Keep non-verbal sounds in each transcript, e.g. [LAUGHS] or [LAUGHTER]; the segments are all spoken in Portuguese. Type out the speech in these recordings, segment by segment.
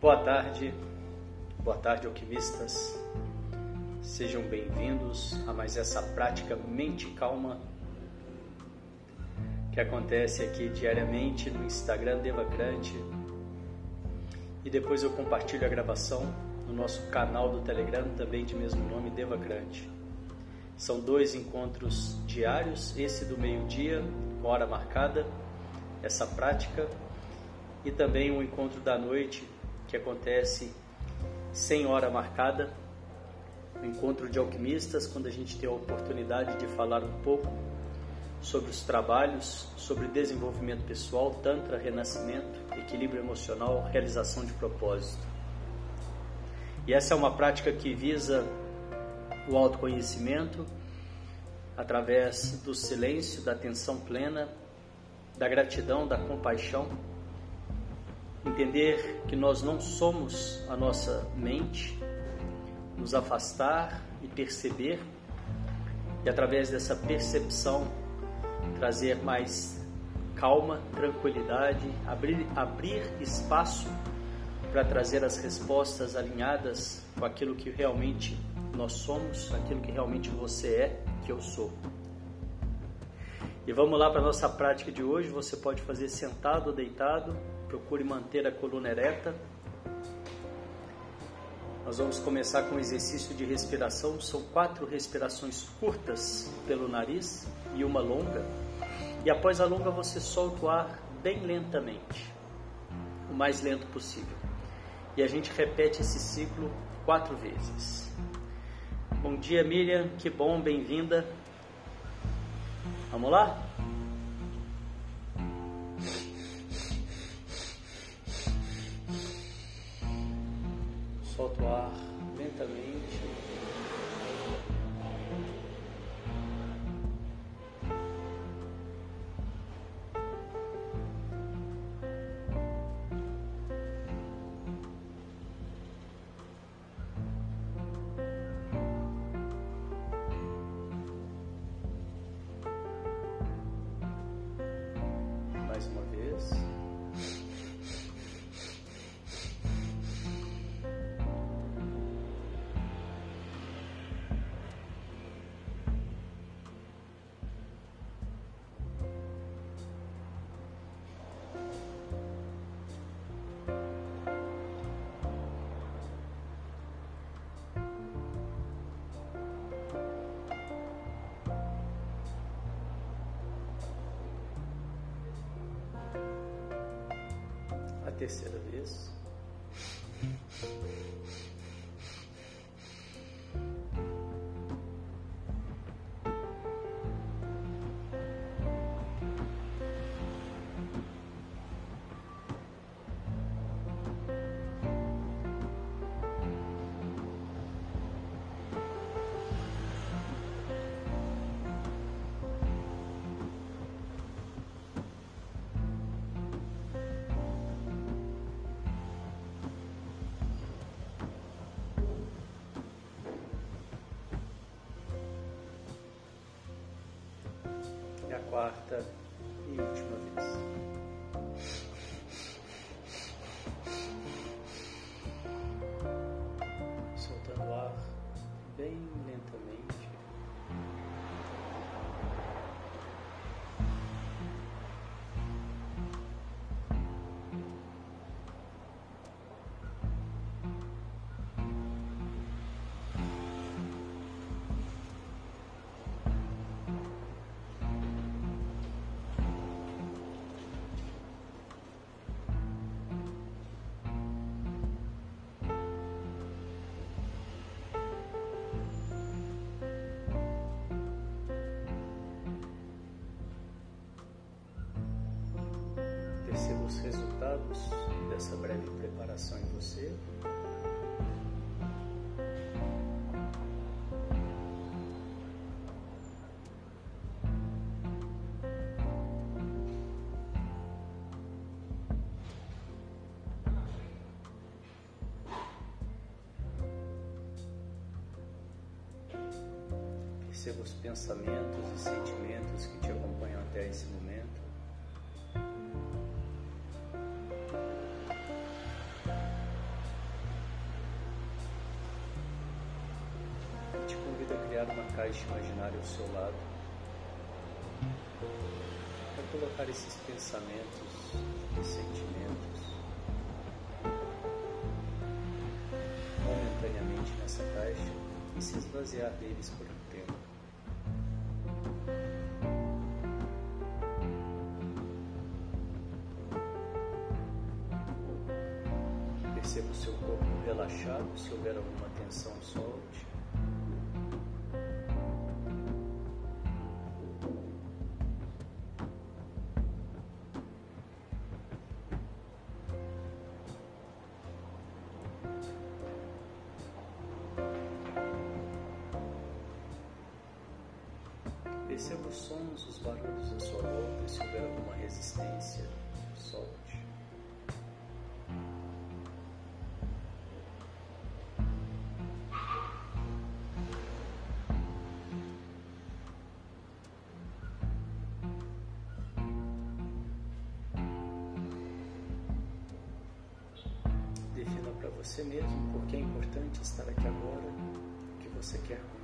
Boa tarde, boa tarde, alquimistas. Sejam bem-vindos a mais essa prática Mente Calma que acontece aqui diariamente no Instagram Devacrante e depois eu compartilho a gravação no nosso canal do Telegram, também de mesmo nome, Devacrante. São dois encontros diários, esse do meio-dia, hora marcada, essa prática, e também um encontro da noite que acontece sem hora marcada, o encontro de alquimistas, quando a gente tem a oportunidade de falar um pouco sobre os trabalhos, sobre desenvolvimento pessoal, Tantra, renascimento, equilíbrio emocional, realização de propósito. E essa é uma prática que visa o autoconhecimento através do silêncio, da atenção plena, da gratidão, da compaixão. Entender que nós não somos a nossa mente, nos afastar e perceber, e através dessa percepção trazer mais calma, tranquilidade, abrir, abrir espaço para trazer as respostas alinhadas com aquilo que realmente nós somos, aquilo que realmente você é, que eu sou. E vamos lá para a nossa prática de hoje. Você pode fazer sentado ou deitado, procure manter a coluna ereta. Nós vamos começar com um exercício de respiração. São quatro respirações curtas pelo nariz e uma longa. E após a longa, você solta o ar bem lentamente, o mais lento possível. E a gente repete esse ciclo quatro vezes. Bom dia, Miriam, que bom, bem-vinda. Vamos lá? Solta o ar lentamente. Terceira vez. [LAUGHS] os resultados dessa breve preparação em você. Perceba os pensamentos e sentimentos que te acompanham até esse momento. Ao seu lado para colocar esses pensamentos e sentimentos momentaneamente nessa caixa e se esvaziar deles por um tempo. Perceba o seu corpo relaxado, se houver alguma tensão, solte. Você mesmo por que é importante estar aqui agora, o que você quer. com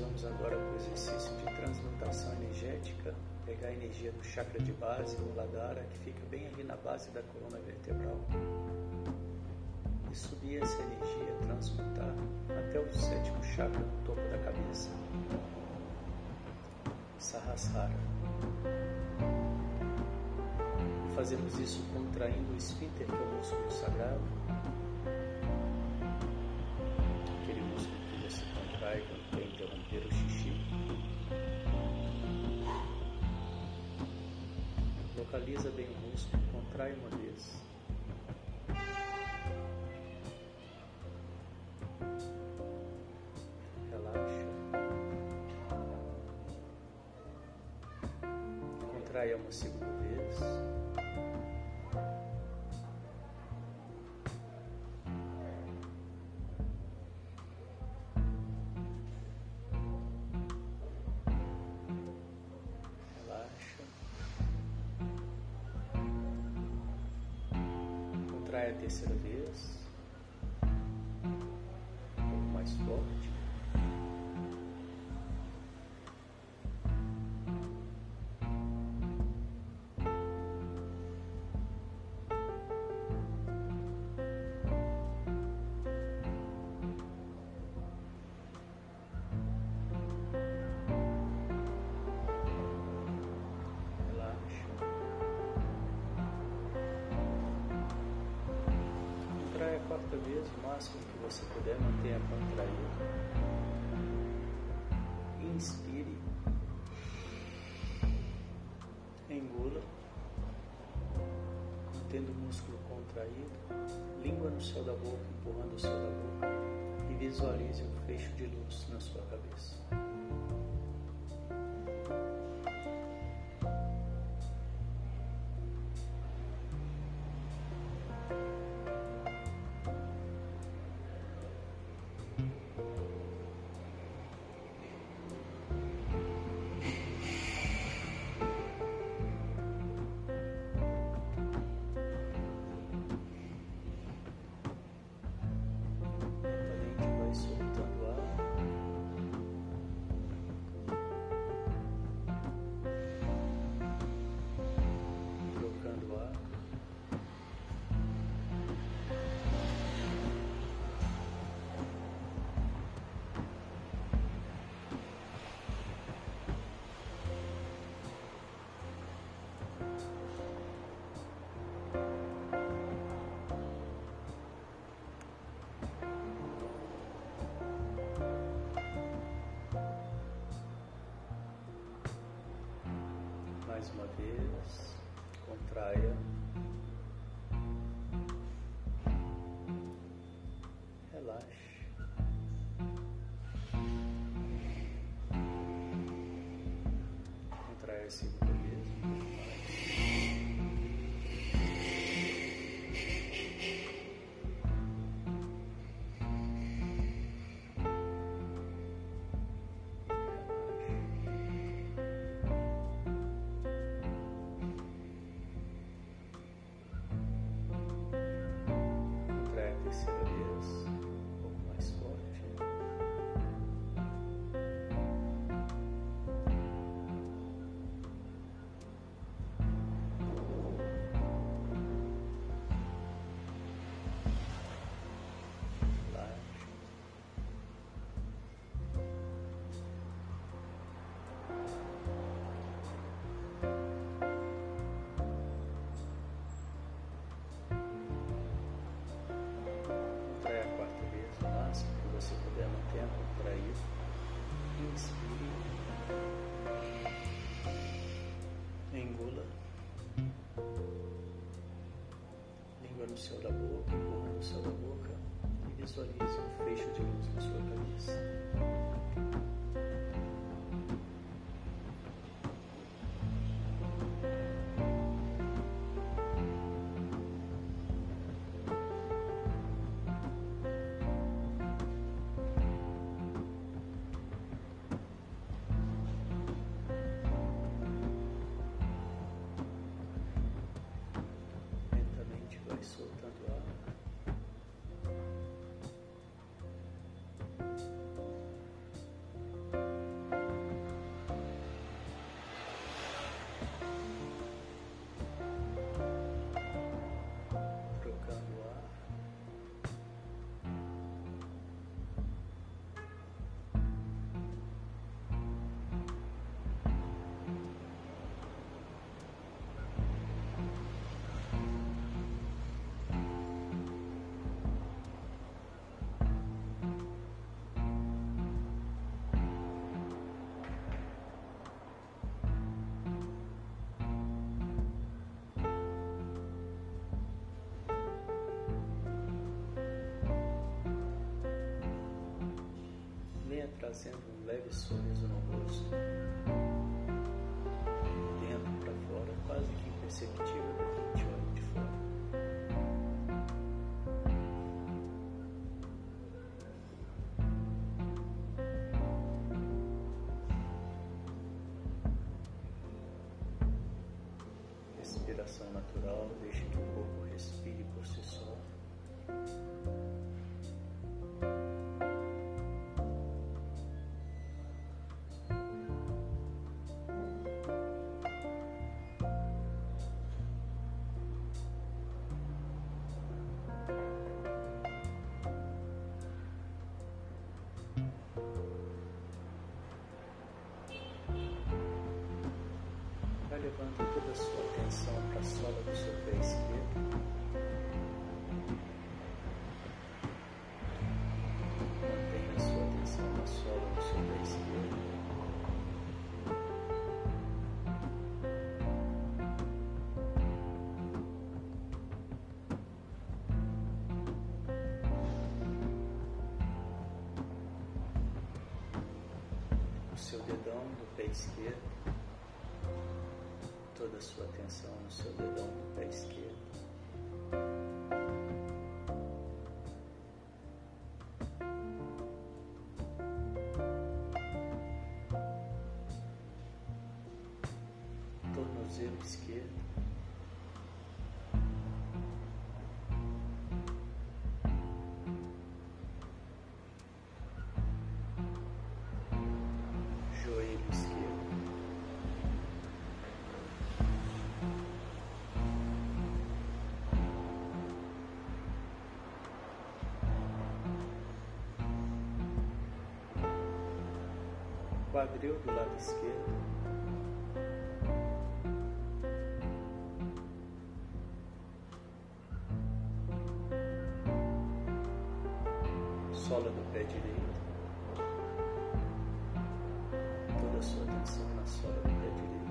Vamos agora para o exercício de transmutação energética, pegar a energia do chakra de base, o Ladara, que fica bem ali na base da coluna vertebral, e subir essa energia, transmutar até o sétimo chakra no topo da cabeça, Sahasrara. Fazemos isso contraindo o esfíncter, que é o músculo sagrado, Localiza bem o músculo, contrai uma vez. Relaxa. Contrai uma segunda terceira vez. Máximo que você puder, mantenha contraído. Inspire. Engula. Mantendo o músculo contraído. Língua no céu da boca, empurrando o céu da boca. E visualize um fecho de luz na sua cabeça. Mais uma vez, contraia. Céu da boca, empurrando o céu da boca e visualize um fecho de luz na sua cabeça. Trazendo um leve sorriso no rosto, dentro para fora, quase que imperceptível para quem te olha de fora. Respiração natural, deixe que o corpo respire por si só. Toda a sua atenção para a sola do seu pé esquerdo. Mantenha a sua atenção na sola do seu pé esquerdo. Seu dedão do pé esquerdo a sua atenção no seu dedão do pé esquerdo. Tornozelo esquerdo. Quadril do lado esquerdo. Sola do pé direito. Toda a sua atenção na sola do pé direito.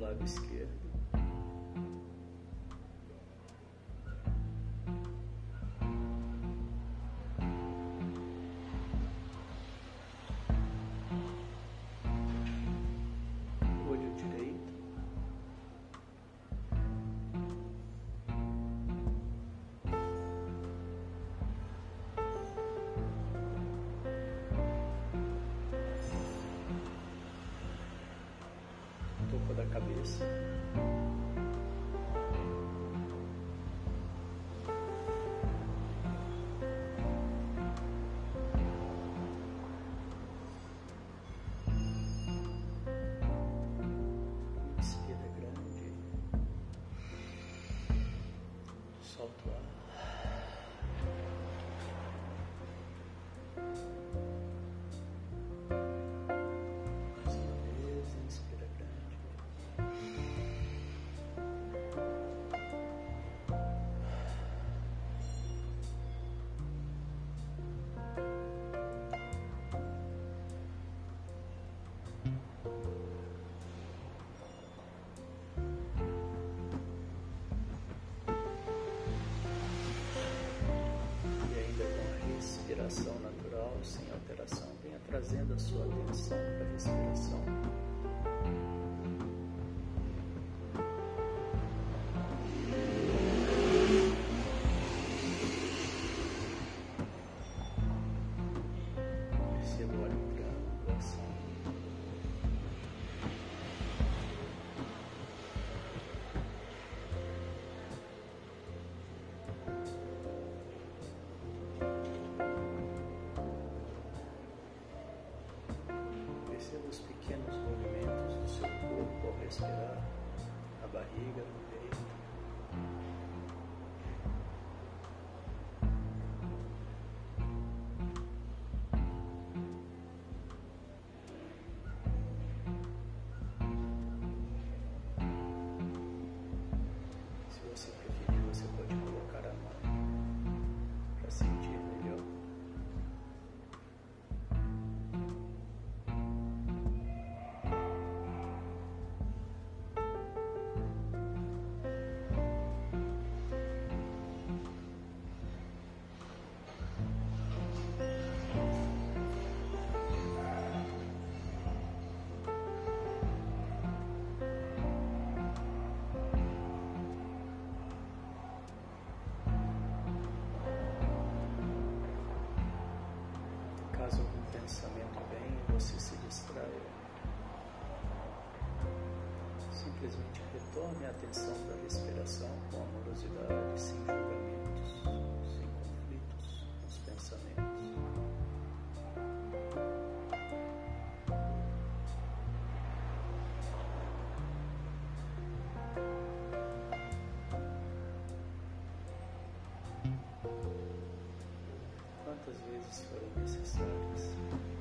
Lado esquerdo. Cabeça. Trazendo a sua atenção para a respiração. pensamento Simplesmente retorne a atenção da respiração com amorosidade, sem julgamentos, sem conflitos nos pensamentos. Quantas vezes forem necessárias.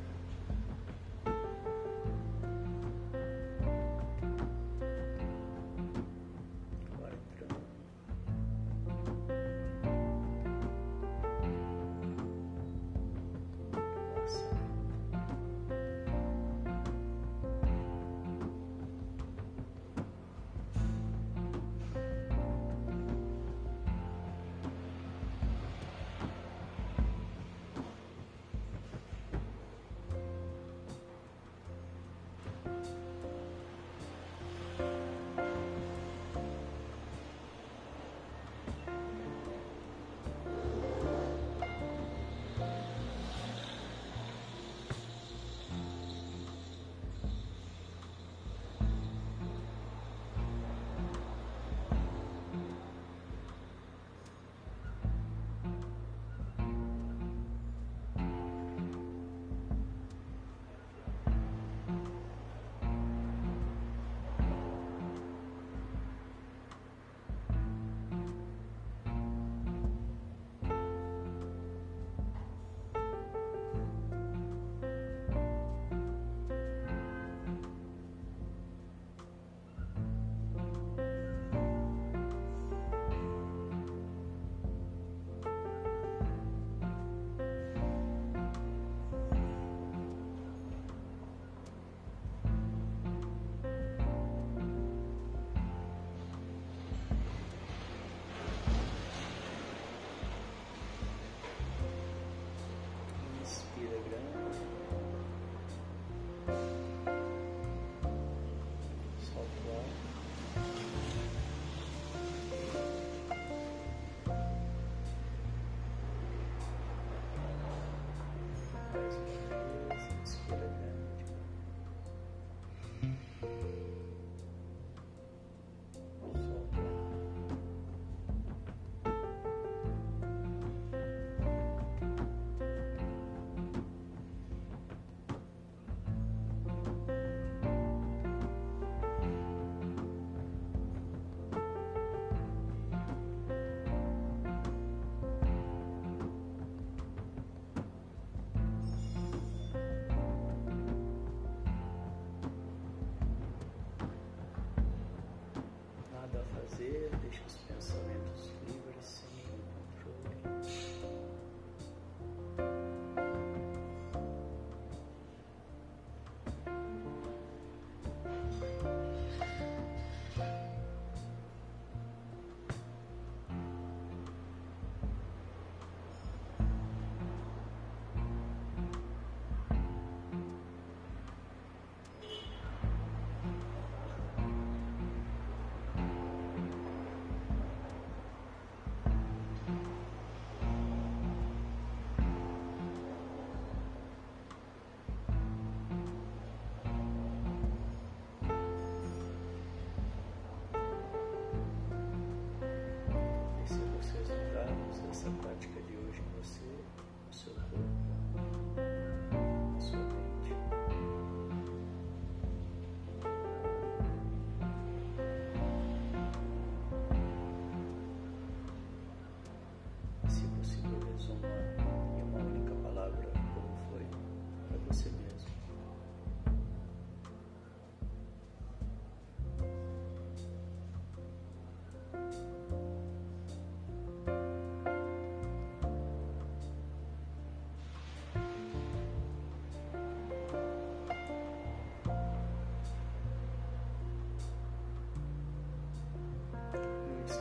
so much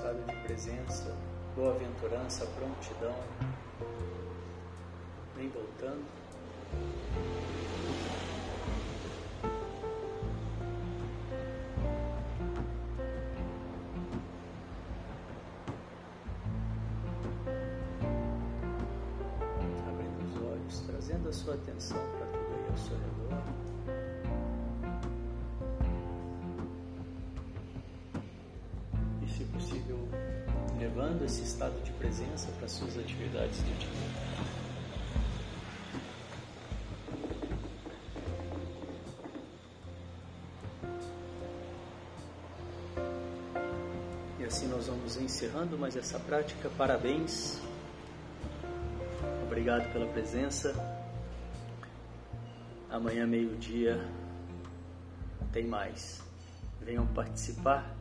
estado de presença, boa-aventurança, prontidão. Vem voltando. Abrindo os olhos, trazendo a sua atenção para tudo aí ao seu redor. Levando esse estado de presença para suas atividades do dia. E assim nós vamos encerrando mais essa prática. Parabéns. Obrigado pela presença. Amanhã, meio-dia, tem mais. Venham participar.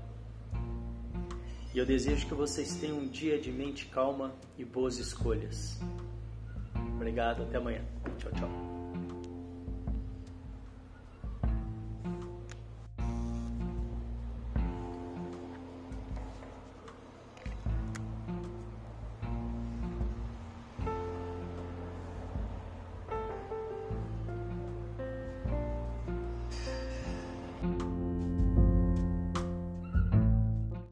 E eu desejo que vocês tenham um dia de mente calma e boas escolhas. Obrigado, até amanhã.